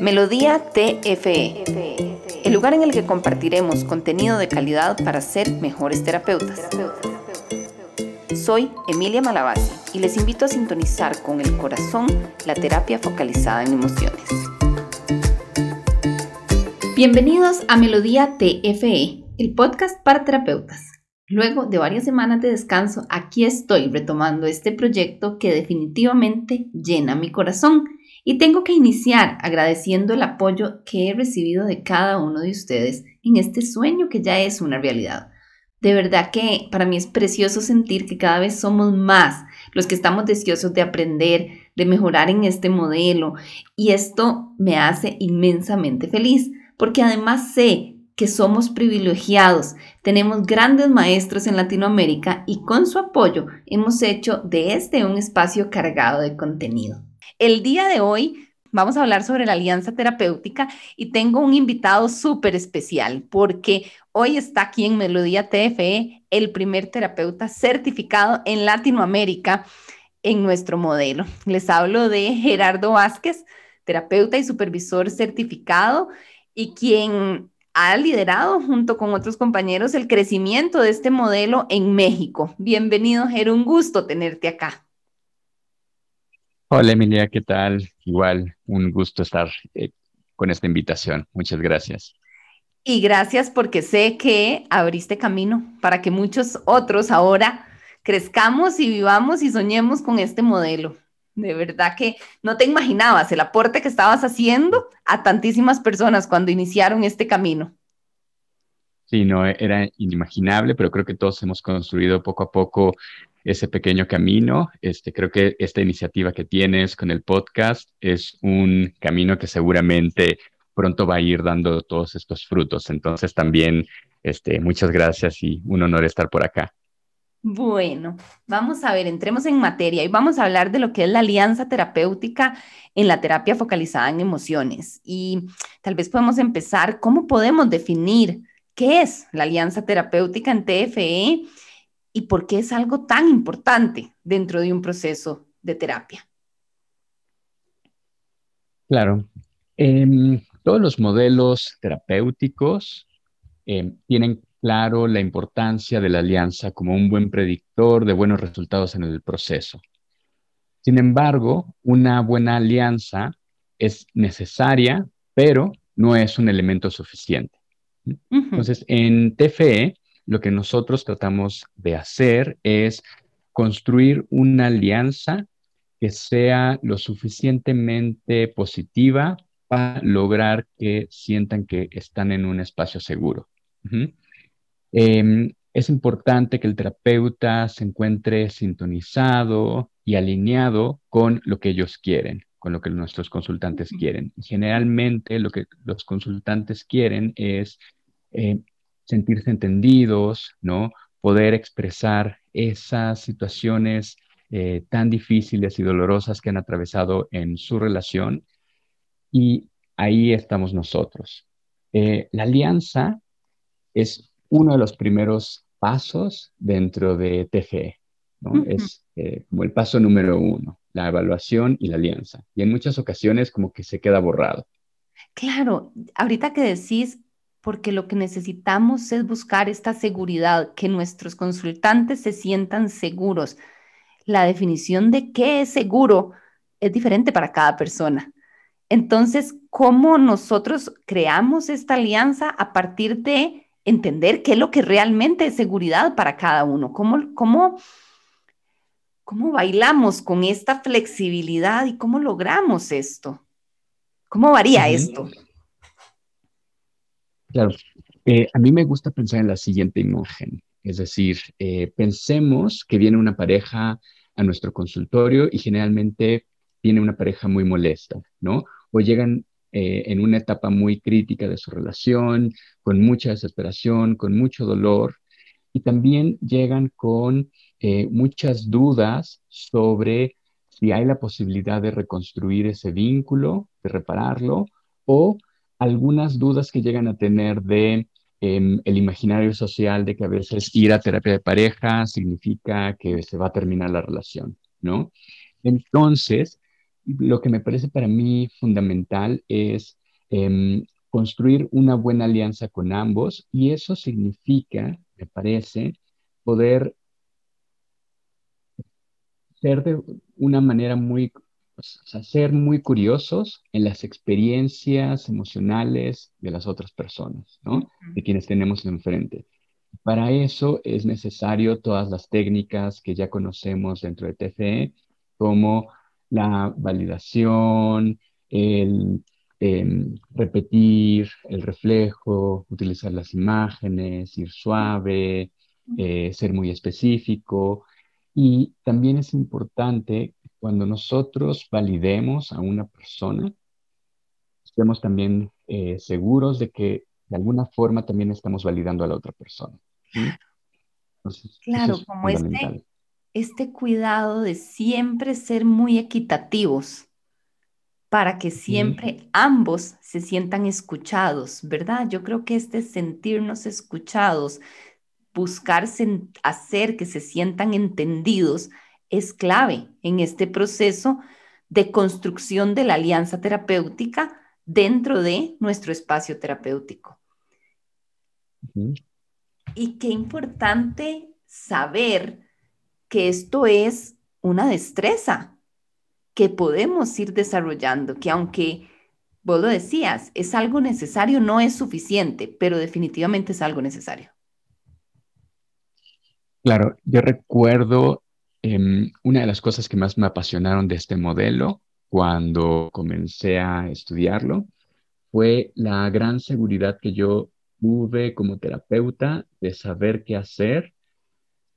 Melodía TFE, el lugar en el que compartiremos contenido de calidad para ser mejores terapeutas. Soy Emilia Malavasi y les invito a sintonizar con el corazón la terapia focalizada en emociones. Bienvenidos a Melodía TFE, el podcast para terapeutas. Luego de varias semanas de descanso, aquí estoy retomando este proyecto que definitivamente llena mi corazón y tengo que iniciar agradeciendo el apoyo que he recibido de cada uno de ustedes en este sueño que ya es una realidad. De verdad que para mí es precioso sentir que cada vez somos más los que estamos deseosos de aprender, de mejorar en este modelo y esto me hace inmensamente feliz porque además sé que somos privilegiados, tenemos grandes maestros en Latinoamérica y con su apoyo hemos hecho de este un espacio cargado de contenido. El día de hoy vamos a hablar sobre la alianza terapéutica y tengo un invitado súper especial porque hoy está aquí en Melodía TFE el primer terapeuta certificado en Latinoamérica en nuestro modelo. Les hablo de Gerardo Vázquez, terapeuta y supervisor certificado y quien ha liderado junto con otros compañeros el crecimiento de este modelo en México. Bienvenido, Ger, un gusto tenerte acá. Hola Emilia, ¿qué tal? Igual, un gusto estar eh, con esta invitación. Muchas gracias. Y gracias porque sé que abriste camino para que muchos otros ahora crezcamos y vivamos y soñemos con este modelo. De verdad que no te imaginabas el aporte que estabas haciendo a tantísimas personas cuando iniciaron este camino. Sí, no, era inimaginable, pero creo que todos hemos construido poco a poco ese pequeño camino. Este, creo que esta iniciativa que tienes con el podcast es un camino que seguramente pronto va a ir dando todos estos frutos. Entonces también, este, muchas gracias y un honor estar por acá. Bueno, vamos a ver, entremos en materia y vamos a hablar de lo que es la alianza terapéutica en la terapia focalizada en emociones. Y tal vez podemos empezar, ¿cómo podemos definir qué es la alianza terapéutica en TFE y por qué es algo tan importante dentro de un proceso de terapia. Claro. Em, todos los modelos terapéuticos em, tienen claro la importancia de la alianza como un buen predictor de buenos resultados en el proceso. Sin embargo, una buena alianza es necesaria, pero no es un elemento suficiente. Entonces, en TFE lo que nosotros tratamos de hacer es construir una alianza que sea lo suficientemente positiva para lograr que sientan que están en un espacio seguro. Em, es importante que el terapeuta se encuentre sintonizado y alineado con lo que ellos quieren, con lo que nuestros consultantes quieren. Generalmente lo que los consultantes quieren es eh, sentirse entendidos, ¿no? Poder expresar esas situaciones eh, tan difíciles y dolorosas que han atravesado en su relación. Y ahí estamos nosotros. Eh, la alianza es uno de los primeros pasos dentro de TFE, ¿no? Es eh, como el paso número uno, la evaluación y la alianza. Y en muchas ocasiones como que se queda borrado. Claro, ahorita que decís porque lo que necesitamos es buscar esta seguridad, que nuestros consultantes se sientan seguros. La definición de qué es seguro es diferente para cada persona. Entonces, ¿cómo nosotros creamos esta alianza a partir de entender qué es lo que realmente es seguridad para cada uno? ¿Cómo, cómo, cómo bailamos con esta flexibilidad y cómo logramos esto? ¿Cómo varía esto? Claro, eh, a mí me gusta pensar en la siguiente imagen, es decir, eh, pensemos que viene una pareja a nuestro consultorio y generalmente viene una pareja muy molesta, ¿no? O llegan eh, en una etapa muy crítica de su relación, con mucha desesperación, con mucho dolor, y también llegan con muchas dudas sobre si hay la posibilidad de reconstruir ese vínculo, de repararlo, o algunas dudas que llegan a tener de em, el imaginario social de que a veces ir a terapia de pareja significa que se va a terminar la relación, ¿no? Entonces, lo que me parece para mí fundamental es em, construir una buena alianza con ambos y eso significa, me parece, poder ser de una manera muy, o sea, ser muy curiosos en las experiencias emocionales de las otras personas, ¿no? De quienes tenemos enfrente. Para eso es necesario todas las técnicas que ya conocemos dentro de TFE, como la validación, el em, repetir el reflejo, utilizar las imágenes, ir suave, eh, ser muy específico. Y también es importante cuando nosotros validemos a una persona, estemos también eh, seguros de que de alguna forma también estamos validando a la otra persona. claro, como este, este cuidado de siempre ser muy equitativos para que siempre ambos se sientan escuchados, ¿verdad? Yo creo que este sentirnos escuchados, buscar hacer que se sientan entendidos es clave en este proceso de construcción de la alianza terapéutica dentro de nuestro espacio terapéutico. Y qué importante saber que esto es una destreza que podemos ir desarrollando, que aunque vos lo decías, es algo necesario, no es suficiente, pero definitivamente es algo necesario. Claro, yo recuerdo em, una de las cosas que más me apasionaron de este modelo cuando comencé a estudiarlo fue la gran seguridad que yo tuve como terapeuta de saber qué hacer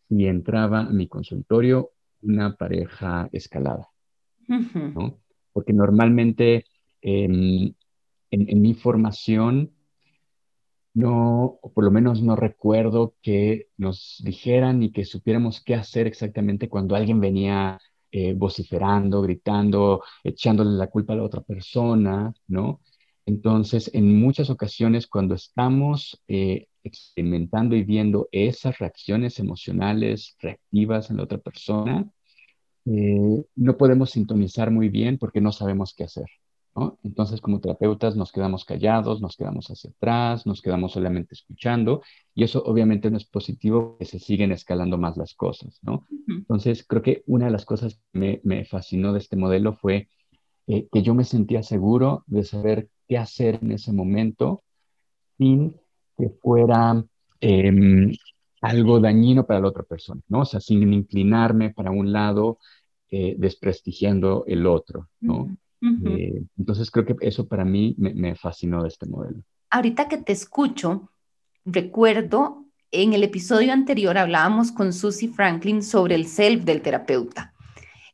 si entraba a mi consultorio una pareja escalada, ¿no? Porque normalmente em, en, mi formación no, o por lo menos no recuerdo que nos dijeran y que supiéramos qué hacer exactamente cuando alguien venía eh, vociferando, gritando, echándole la culpa a la otra persona, ¿no? Entonces, en muchas ocasiones, cuando estamos eh, experimentando y viendo esas reacciones emocionales reactivas en la otra persona, eh, no podemos sintonizar muy bien porque no sabemos qué hacer. ¿No? Entonces, como terapeutas, nos quedamos callados, nos quedamos hacia atrás, nos quedamos solamente escuchando, y eso obviamente no es positivo, porque se siguen escalando más las cosas. ¿no? Entonces, creo que una de las cosas que me, fascinó de este modelo fue eh, que yo me sentía seguro de saber qué hacer en ese momento sin que fuera em, algo dañino para la otra persona, ¿no? O sea, sin inclinarme para un lado, eh, desprestigiando el otro, ¿no? Entonces creo que eso para mí me, me, fascinó de este modelo. Ahorita que te escucho, recuerdo en el episodio anterior hablábamos con Susie Franklin sobre el self del terapeuta.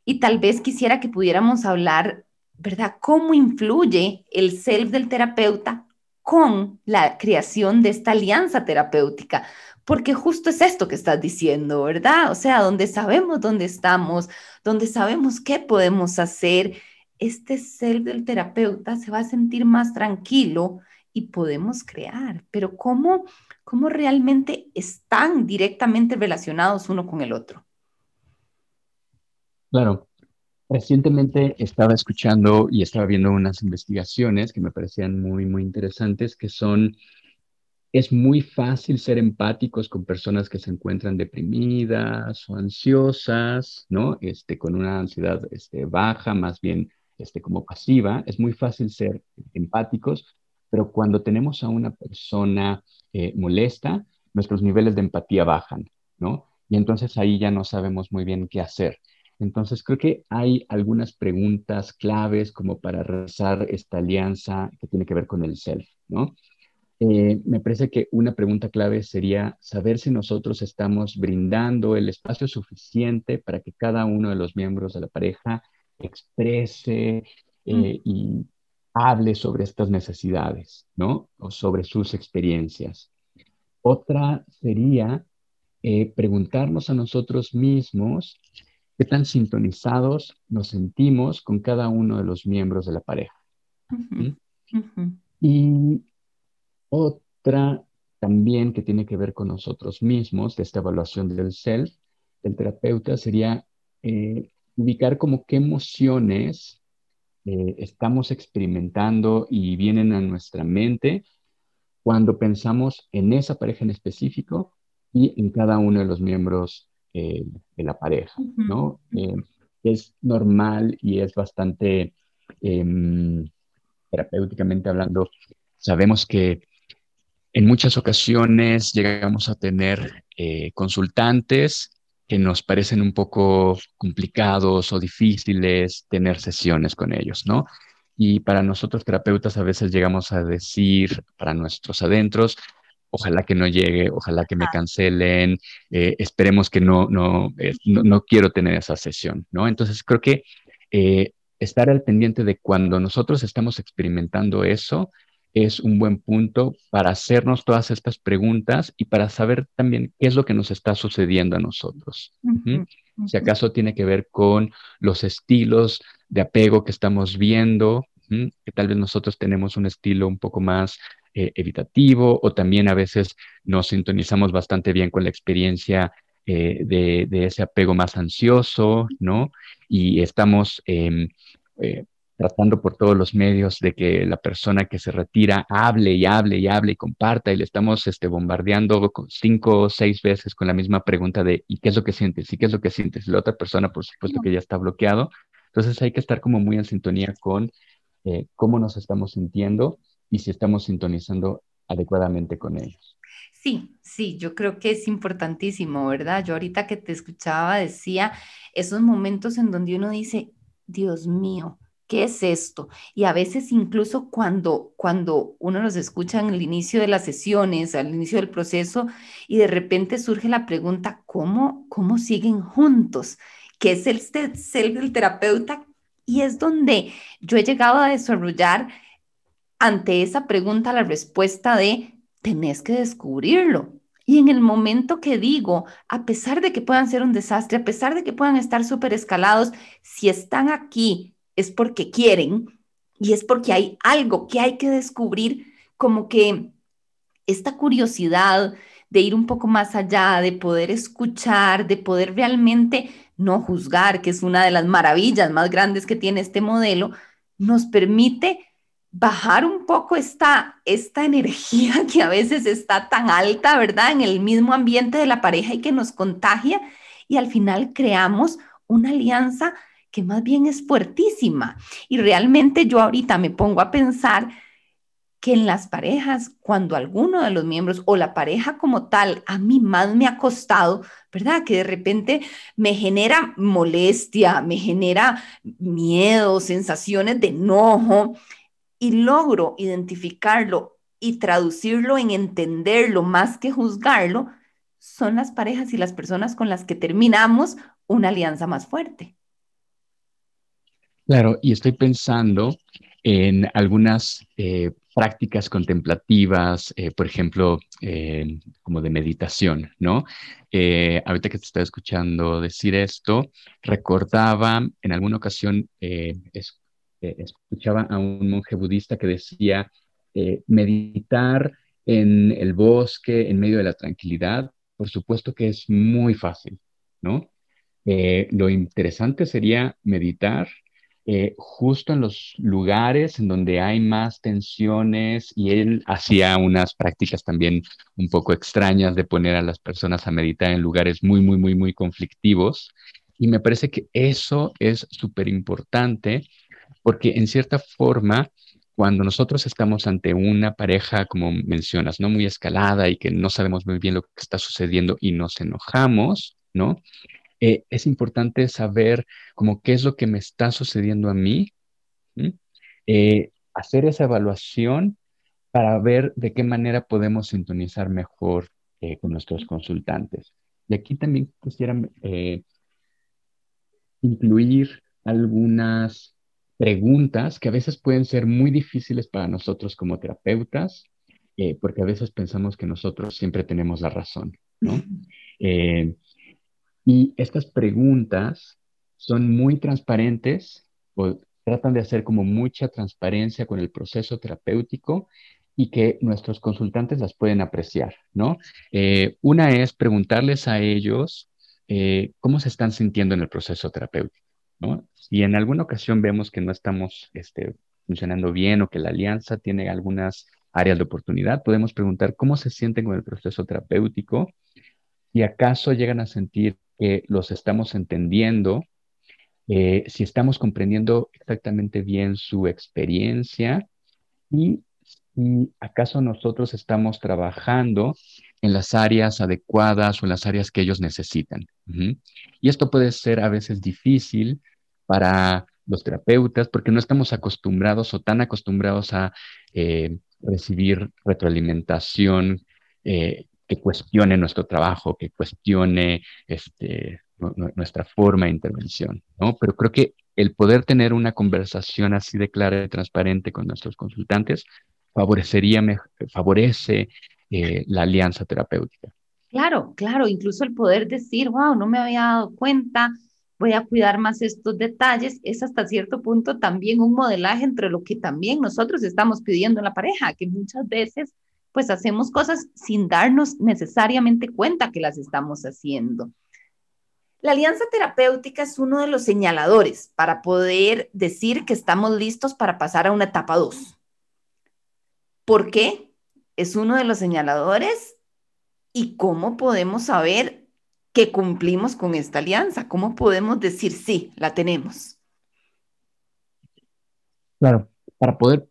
Y tal vez quisiera que pudiéramos hablar ¿verdad? ¿Cómo influye el self del terapeuta con la creación de esta alianza terapéutica? Porque justo es esto que estás diciendo, ¿verdad? O sea, donde sabemos dónde estamos, donde sabemos qué podemos hacer, este self del terapeuta se va a sentir más tranquilo y podemos crear. Pero ¿cómo, cómo realmente están directamente relacionados uno con el otro? Claro, Recientemente estaba escuchando y estaba viendo unas investigaciones que me parecían muy, muy interesantes, que son, es muy fácil ser empáticos con personas que se encuentran deprimidas o ansiosas, ¿no? Este, con una ansiedad este, baja, más bien este, como pasiva. Es muy fácil ser empáticos, pero cuando tenemos a una persona eh, molesta, nuestros niveles de empatía bajan, ¿no? Y entonces ahí ya no sabemos muy bien qué hacer. Entonces, creo que hay algunas preguntas claves como para realizar esta alianza que tiene que ver con el self, ¿no? Eh, me parece que una pregunta clave sería saber si nosotros estamos brindando el espacio suficiente para que cada uno de los miembros de la pareja exprese eh, mm. y hable sobre estas necesidades, ¿no? O sobre sus experiencias. Otra sería eh, preguntarnos a nosotros mismos qué tan sintonizados nos sentimos con cada uno de los miembros de la pareja. Y otra también que tiene que ver con nosotros mismos, de esta evaluación del self, del terapeuta, sería eh, ubicar como qué emociones eh, estamos experimentando y vienen a nuestra mente cuando pensamos en esa pareja en específico y en cada uno de los miembros eh, de la pareja, ¿no? Eh, es normal y es bastante em, terapéuticamente hablando. Sabemos que en muchas ocasiones llegamos a tener consultantes que nos parecen un poco complicados o difíciles tener sesiones con ellos, ¿no? Y para nosotros terapeutas a veces llegamos a decir para nuestros adentros, ojalá que no llegue, ojalá que me cancelen, eh, esperemos que no, eh, no, no, quiero tener esa sesión, ¿no? Entonces creo que eh, estar al pendiente de cuando nosotros estamos experimentando eso, es un buen punto para hacernos todas estas preguntas y para saber también qué es lo que nos está sucediendo a nosotros. Si acaso tiene que ver con los estilos de apego que estamos viendo, que tal vez nosotros tenemos un estilo un poco más eh, evitativo o también a veces nos sintonizamos bastante bien con la experiencia eh, de, ese apego más ansioso, ¿no? Y estamos... Em, eh, tratando por todos los medios de que la persona que se retira hable y hable y hable y comparta y le estamos este, bombardeando cinco o seis veces con la misma pregunta de ¿y qué es lo que sientes? ¿y qué es lo que sientes? la otra persona, por supuesto, que ya está bloqueado. Entonces hay que estar como muy en sintonía con eh, cómo nos estamos sintiendo y si estamos sintonizando adecuadamente con ellos. Sí, sí, yo creo que es importantísimo, ¿verdad? Yo ahorita que te escuchaba decía esos momentos en donde uno dice, Dios mío, ¿qué es esto? Y a veces incluso cuando, cuando uno los escucha en el inicio de las sesiones, al inicio del proceso, y de repente surge la pregunta, ¿cómo, cómo siguen juntos? ¿Qué es el ser del terapeuta? Y es donde yo he llegado a desarrollar ante esa pregunta la respuesta de, tenés que descubrirlo. Y en el momento que digo, a pesar de que puedan ser un desastre, a pesar de que puedan estar súper escalados, si están aquí es porque quieren y es porque hay algo que hay que descubrir, como que esta curiosidad de ir un poco más allá, de poder escuchar, de poder realmente no juzgar, que es una de las maravillas más grandes que tiene este modelo, nos permite bajar un poco esta, esta energía que a veces está tan alta, ¿verdad? En el mismo ambiente de la pareja y que nos contagia y al final creamos una alianza que más bien es fuertísima. Y realmente yo ahorita me pongo a pensar que en las parejas, cuando alguno de los miembros o la pareja como tal a mí más me ha costado, ¿verdad? Que de repente me genera molestia, me genera miedo, sensaciones de enojo y logro identificarlo y traducirlo en entenderlo más que juzgarlo, son las parejas y las personas con las que terminamos una alianza más fuerte. Claro, y estoy pensando en algunas eh, prácticas contemplativas, eh, por ejemplo, eh, como de meditación, ¿no? ahorita que te estaba escuchando decir esto, recordaba en alguna ocasión, escuchaba a un monje budista que decía, meditar en el bosque, en medio de la tranquilidad, por supuesto que es muy fácil, ¿no? lo interesante sería meditar eh, justo en los lugares en donde hay más tensiones y él hacía unas prácticas también un poco extrañas de poner a las personas a meditar en lugares muy, muy, muy, muy conflictivos. Y me parece que eso es súper importante porque en cierta forma, cuando nosotros estamos ante una pareja, como mencionas, no muy escalada y que no sabemos muy bien lo que está sucediendo y nos enojamos, ¿no? Eh, es importante saber como qué es lo que me está sucediendo a mí, eh, hacer esa evaluación para ver de qué manera podemos sintonizar mejor eh, con nuestros consultantes. Y aquí también quisiera incluir algunas preguntas que a veces pueden ser muy difíciles para nosotros como terapeutas, porque a veces pensamos que nosotros siempre tenemos la razón, ¿no? Y estas preguntas son muy transparentes o tratan de hacer como mucha transparencia con el proceso terapéutico y que nuestros consultantes las pueden apreciar, ¿no? Eh, una es preguntarles a ellos eh, cómo se están sintiendo en el proceso terapéutico, ¿no? Si en alguna ocasión vemos que no estamos este, funcionando bien o que la alianza tiene algunas áreas de oportunidad, podemos preguntar cómo se sienten con el proceso terapéutico y acaso llegan a sentir que los estamos entendiendo, eh, si estamos comprendiendo exactamente bien su experiencia y si acaso nosotros estamos trabajando en las áreas adecuadas o en las áreas que ellos necesitan. Y esto puede ser a veces difícil para los terapeutas porque no estamos acostumbrados o tan acostumbrados a eh, recibir retroalimentación eh, que cuestione nuestro trabajo, que cuestione este, nuestra forma de intervención, ¿no? Pero creo que el poder tener una conversación así de clara y transparente con nuestros consultantes favorecería, favorece eh, la alianza terapéutica. Claro, claro, incluso el poder decir, wow, no me había dado cuenta, voy a cuidar más estos detalles, es hasta cierto punto también un modelaje entre lo que también nosotros estamos pidiendo en la pareja, que muchas veces pues hacemos cosas sin darnos necesariamente cuenta que las estamos haciendo. La alianza terapéutica es uno de los señaladores para poder decir que estamos listos para pasar a una etapa 2. ¿Por qué? Es uno de los señaladores y cómo podemos saber que cumplimos con esta alianza, cómo podemos decir sí, la tenemos. Claro, para poder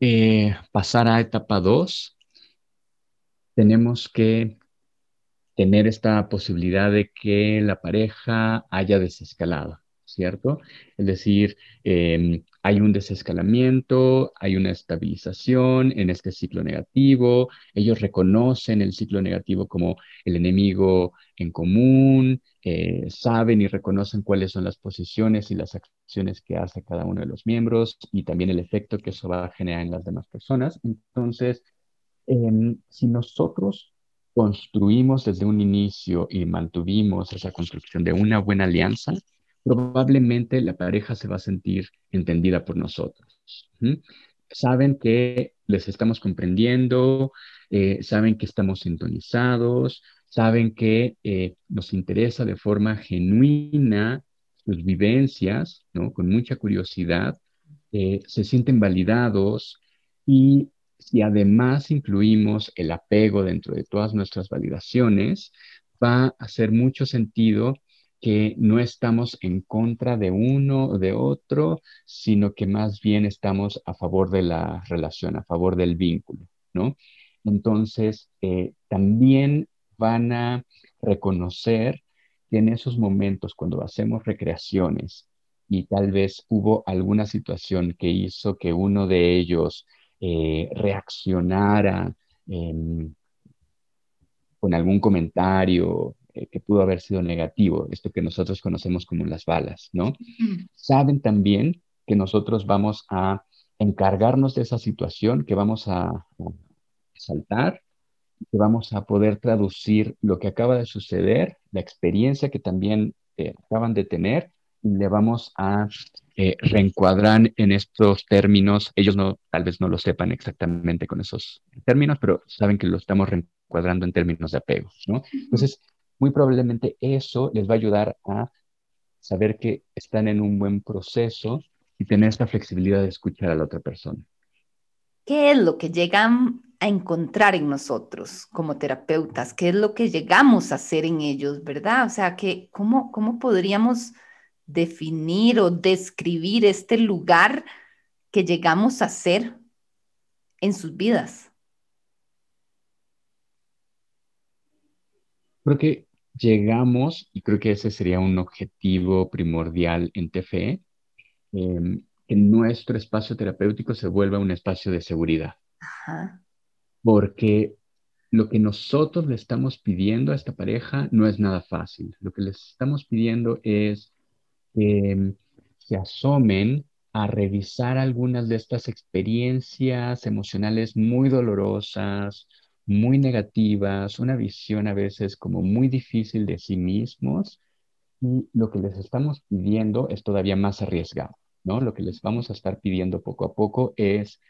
eh, pasar a etapa 2, tenemos que tener esta posibilidad de que la pareja haya desescalado, ¿cierto? Es decir, em, hay un desescalamiento, hay una estabilización en este ciclo negativo, ellos reconocen el ciclo negativo como el enemigo en común, eh, saben y reconocen cuáles son las posiciones y las acciones que hace cada uno de los miembros y también el efecto que eso va a generar en las demás personas. Entonces, Si nosotros construimos desde un inicio y mantuvimos esa construcción de una buena alianza, probablemente la pareja se va a sentir entendida por nosotros. Saben que les estamos comprendiendo, eh, saben que estamos sintonizados, saben que eh, nos interesa de forma genuina sus vivencias, ¿no? Con mucha curiosidad, eh, se sienten validados y si además incluimos el apego dentro de todas nuestras validaciones, va a hacer mucho sentido que no estamos en contra de uno o de otro, sino que más bien estamos a favor de la relación, a favor del vínculo, ¿no? Entonces, eh, también van a reconocer que en esos momentos, cuando hacemos recreaciones y tal vez hubo alguna situación que hizo que uno de ellos eh, reaccionara con algún comentario eh, que pudo haber sido negativo, esto que nosotros conocemos como las balas, ¿no? Saben también que nosotros vamos a encargarnos de esa situación, que vamos a, saltar, que vamos a poder traducir lo que acaba de suceder, la experiencia que también eh, acaban de tener, le vamos a eh, reencuadran en estos términos. Ellos no, tal vez no lo sepan exactamente con esos términos, pero saben que lo estamos reencuadrando en términos de apego, ¿no? Entonces, muy probablemente eso les va a ayudar a saber que están en un buen proceso y tener esta flexibilidad de escuchar a la otra persona. ¿Qué es lo que llegan a encontrar en nosotros como terapeutas? ¿Qué es lo que llegamos a hacer en ellos, verdad? O sea, que, ¿cómo, cómo podríamos definir o describir este lugar que llegamos a ser en sus vidas? Creo que llegamos, y creo que ese sería un objetivo primordial en TFE, em, que nuestro espacio terapéutico se vuelva un espacio de seguridad. Porque lo que nosotros le estamos pidiendo a esta pareja no es nada fácil. Lo que les estamos pidiendo es que se asomen a revisar algunas de estas experiencias emocionales muy dolorosas, muy negativas, una visión a veces como muy difícil de sí mismos. Y lo que les estamos pidiendo es todavía más arriesgado, ¿no? Lo que les vamos a estar pidiendo poco a poco es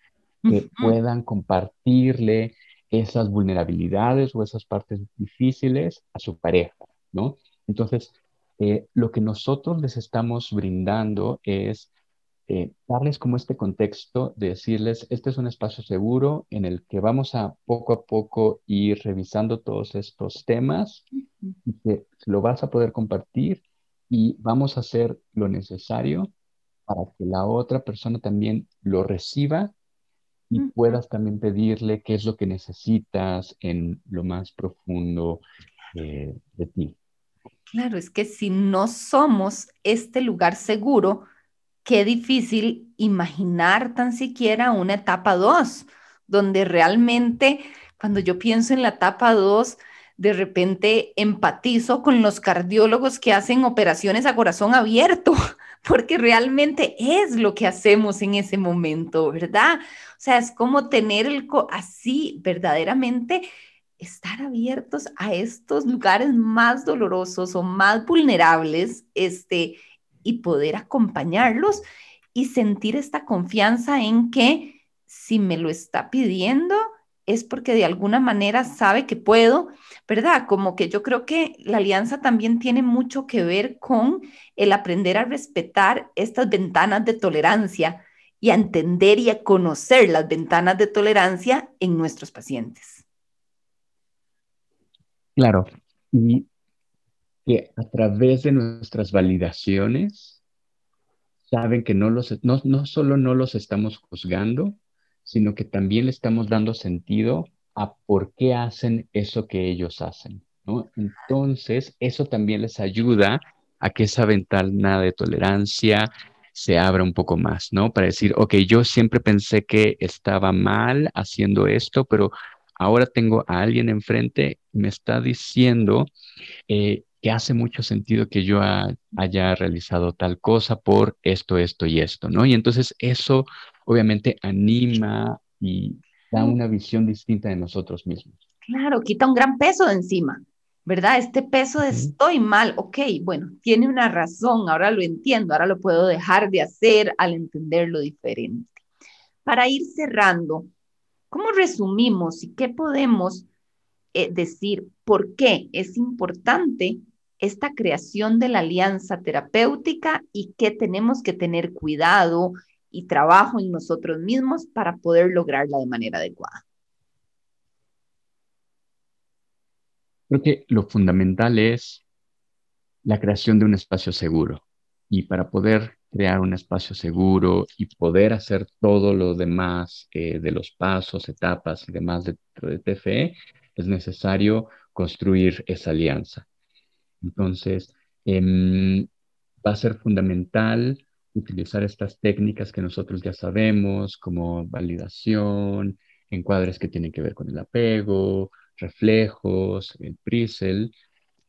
que puedan compartirle esas vulnerabilidades o esas partes difíciles a su pareja, ¿no? Entonces, eh, lo que nosotros les estamos brindando es eh, darles como este contexto de decirles, este es un espacio seguro en el que vamos a poco a poco ir revisando todos estos temas y que lo vas a poder compartir y vamos a hacer lo necesario para que la otra persona también lo reciba y puedas también pedirle qué es lo que necesitas en lo más profundo eh, de ti. Claro, es que si no somos este lugar seguro, qué difícil imaginar tan siquiera una etapa 2, donde realmente cuando yo pienso en la etapa 2, de repente empatizo con los cardiólogos que hacen operaciones a corazón abierto, porque realmente es lo que hacemos en ese momento, ¿verdad? O sea, es como tener el así verdaderamente estar abiertos a estos lugares más dolorosos o más vulnerables, este, y poder acompañarlos y sentir esta confianza en que si me lo está pidiendo es porque de alguna manera sabe que puedo, ¿verdad? Como que yo creo que la alianza también tiene mucho que ver con el aprender a respetar estas ventanas de tolerancia y a entender y a conocer las ventanas de tolerancia en nuestros pacientes. Claro, y que a través de nuestras validaciones saben que no, los, no, no solo no los estamos juzgando, sino que también le estamos dando sentido a por qué hacen eso que ellos hacen, ¿no? Entonces, eso también les ayuda a que esa ventana de tolerancia se abra un poco más, ¿no? Para decir, ok, yo siempre pensé que estaba mal haciendo esto, pero ahora tengo a alguien enfrente y me está diciendo eh, que hace mucho sentido que yo haya realizado tal cosa por esto, esto y esto, ¿no? Y entonces eso obviamente anima y da una visión distinta de nosotros mismos. Claro, quita un gran peso de encima, ¿verdad? Este peso de estoy mal, ok, bueno, tiene una razón, ahora lo entiendo, ahora lo puedo dejar de hacer al entenderlo diferente. Para ir cerrando, ¿cómo resumimos y qué podemos eh, decir por qué es importante esta creación de la alianza terapéutica y que tenemos que tener cuidado y trabajo en nosotros mismos para poder lograrla de manera adecuada. Creo que lo fundamental es la creación de un espacio seguro. Y para poder crear un espacio seguro y poder hacer todo lo demás eh, de los pasos, etapas y demás de, de TFE, es necesario construir esa alianza. Entonces, em, va a ser fundamental utilizar estas técnicas que nosotros ya sabemos, como validación, encuadres que tienen que ver con el apego, reflejos, el prisel,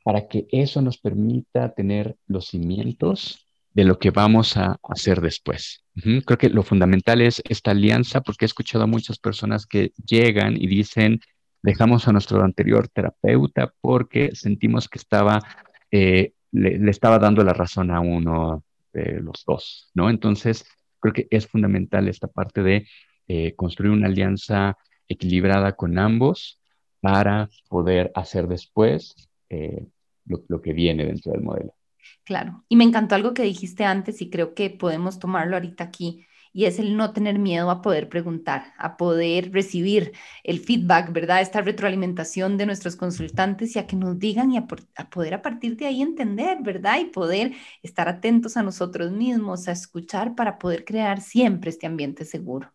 para que eso nos permita tener los cimientos de lo que vamos a hacer después. Creo que lo fundamental es esta alianza, porque he escuchado a muchas personas que llegan y dicen, dejamos a nuestro anterior terapeuta porque sentimos que estaba, eh, le, estaba dando la razón a uno de los dos, ¿no? Entonces, creo que es fundamental esta parte de eh, construir una alianza equilibrada con ambos para poder hacer después eh, lo que viene dentro del modelo. Claro, y me encantó algo que dijiste antes y creo que podemos tomarlo ahorita aquí y es el no tener miedo a poder preguntar, a poder recibir el feedback, ¿verdad? Esta retroalimentación de nuestros consultantes y a que nos digan y a, poder a partir de ahí entender, ¿verdad? Y poder estar atentos a nosotros mismos, a escuchar para poder crear siempre este ambiente seguro.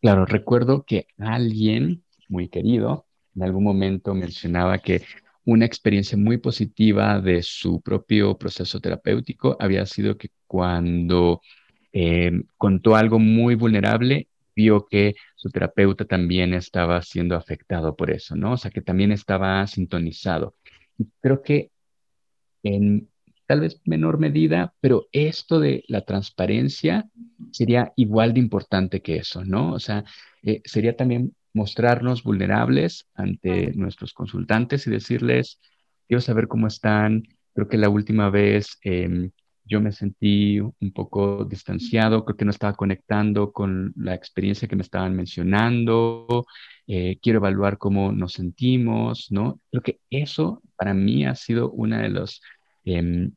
Claro, recuerdo que alguien muy querido en algún momento mencionaba que una experiencia muy positiva de su propio proceso terapéutico había sido que cuando eh, contó algo muy vulnerable, vio que su terapeuta también estaba siendo afectado por eso, ¿no? O sea, que también estaba sintonizado. Creo que en tal vez menor medida, pero esto de la transparencia sería igual de importante que eso, ¿no? O sea, eh, sería también mostrarnos vulnerables ante nuestros consultantes y decirles, quiero saber cómo están. Creo que la última vez em, yo me sentí un poco distanciado, creo que no estaba conectando con la experiencia que me estaban mencionando, eh, quiero evaluar cómo nos sentimos, ¿no? Creo que eso para mí ha sido una de las em,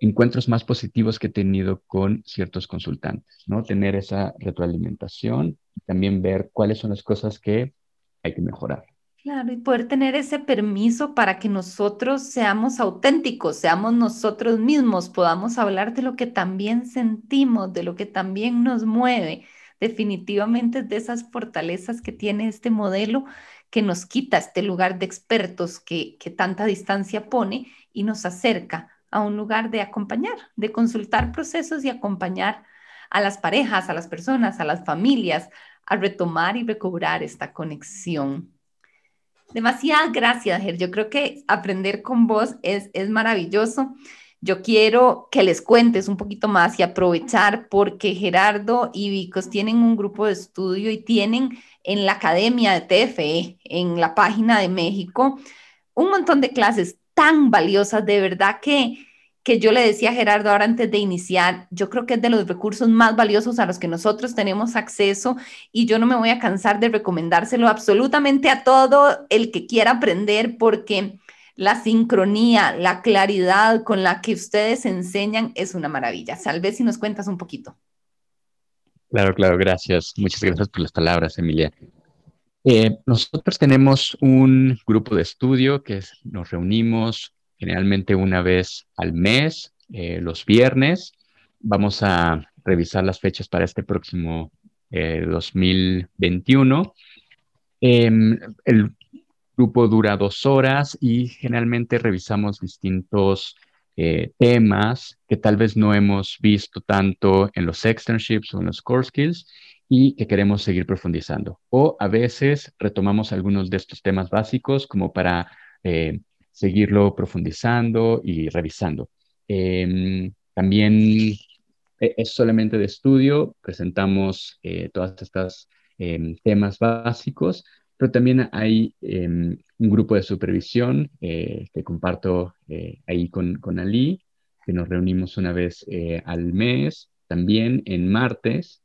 encuentros más positivos que he tenido con ciertos consultantes, ¿no? Tener esa retroalimentación también ver cuáles son las cosas que hay que mejorar. Claro, y poder tener ese permiso para que nosotros seamos auténticos, seamos nosotros mismos, podamos hablar de lo que también sentimos, de lo que también nos mueve. Definitivamente de esas fortalezas que tiene este modelo que nos quita este lugar de expertos que, que tanta distancia pone y nos acerca a un lugar de acompañar, de consultar procesos y acompañar a las parejas, a las personas, a las familias a retomar y recobrar esta conexión. Demasiadas gracias, Ger. Yo creo que aprender con vos es, es maravilloso. Yo quiero que les cuentes un poquito más y aprovechar porque Gerardo y Vicos tienen un grupo de estudio y tienen en la Academia de TFE, en la página de México, un montón de clases tan valiosas, de verdad que que yo le decía a Gerardo ahora antes de iniciar, yo creo que es de los recursos más valiosos a los que nosotros tenemos acceso y yo no me voy a cansar de recomendárselo absolutamente a todo el que quiera aprender porque la sincronía, la claridad con la que ustedes enseñan es una maravilla. Salve si nos cuentas un poquito. Claro, claro, gracias. Muchas gracias por las palabras, Emilia. Eh, nosotros tenemos un grupo de estudio que nos reunimos generalmente una vez al mes, eh, los viernes. Vamos a revisar las fechas para este próximo 2021. Eh, em, el grupo dura dos horas y generalmente revisamos distintos eh, temas que tal vez no hemos visto tanto en los externships o en los core skills y que queremos seguir profundizando. O a veces retomamos algunos de estos temas básicos como para seguirlo profundizando y revisando. Em, también e, es solamente de estudio, presentamos eh, todas estas em, temas básicos, pero también hay em, un grupo de supervisión eh, que comparto eh, ahí con, con Ali, que nos reunimos una vez al mes, también en martes,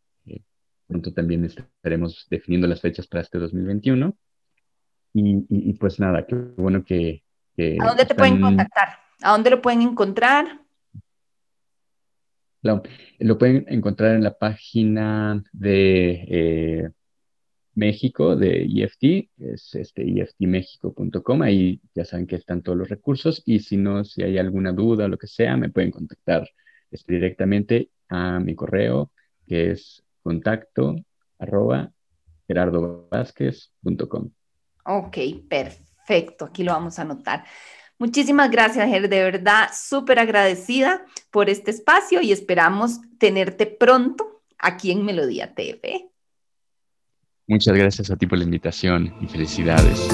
pronto también estaremos definiendo las fechas para este 2021. Y, y pues nada, qué bueno que, ¿A dónde te pueden contactar? ¿A dónde lo pueden encontrar? Lo, pueden encontrar en la página de eh, México, de EFT, es este, eftmexico.com, ahí ya saben que están todos los recursos y si no, si hay alguna duda o lo que sea, me pueden contactar este, directamente a mi correo, que es contacto arroba gerardovázquez.com. Ok, perfecto. Perfecto, aquí lo vamos a anotar. Muchísimas gracias, Ger, de verdad, súper agradecida por este espacio y esperamos tenerte pronto aquí en Melodía TV. Muchas gracias a ti por la invitación y felicidades.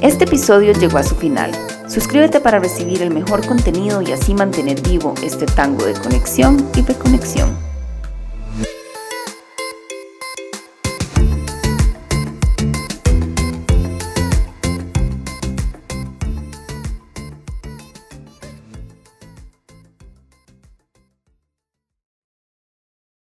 Este episodio llegó a su final. Suscríbete para recibir el mejor contenido y así mantener vivo este tango de conexión y reconexión.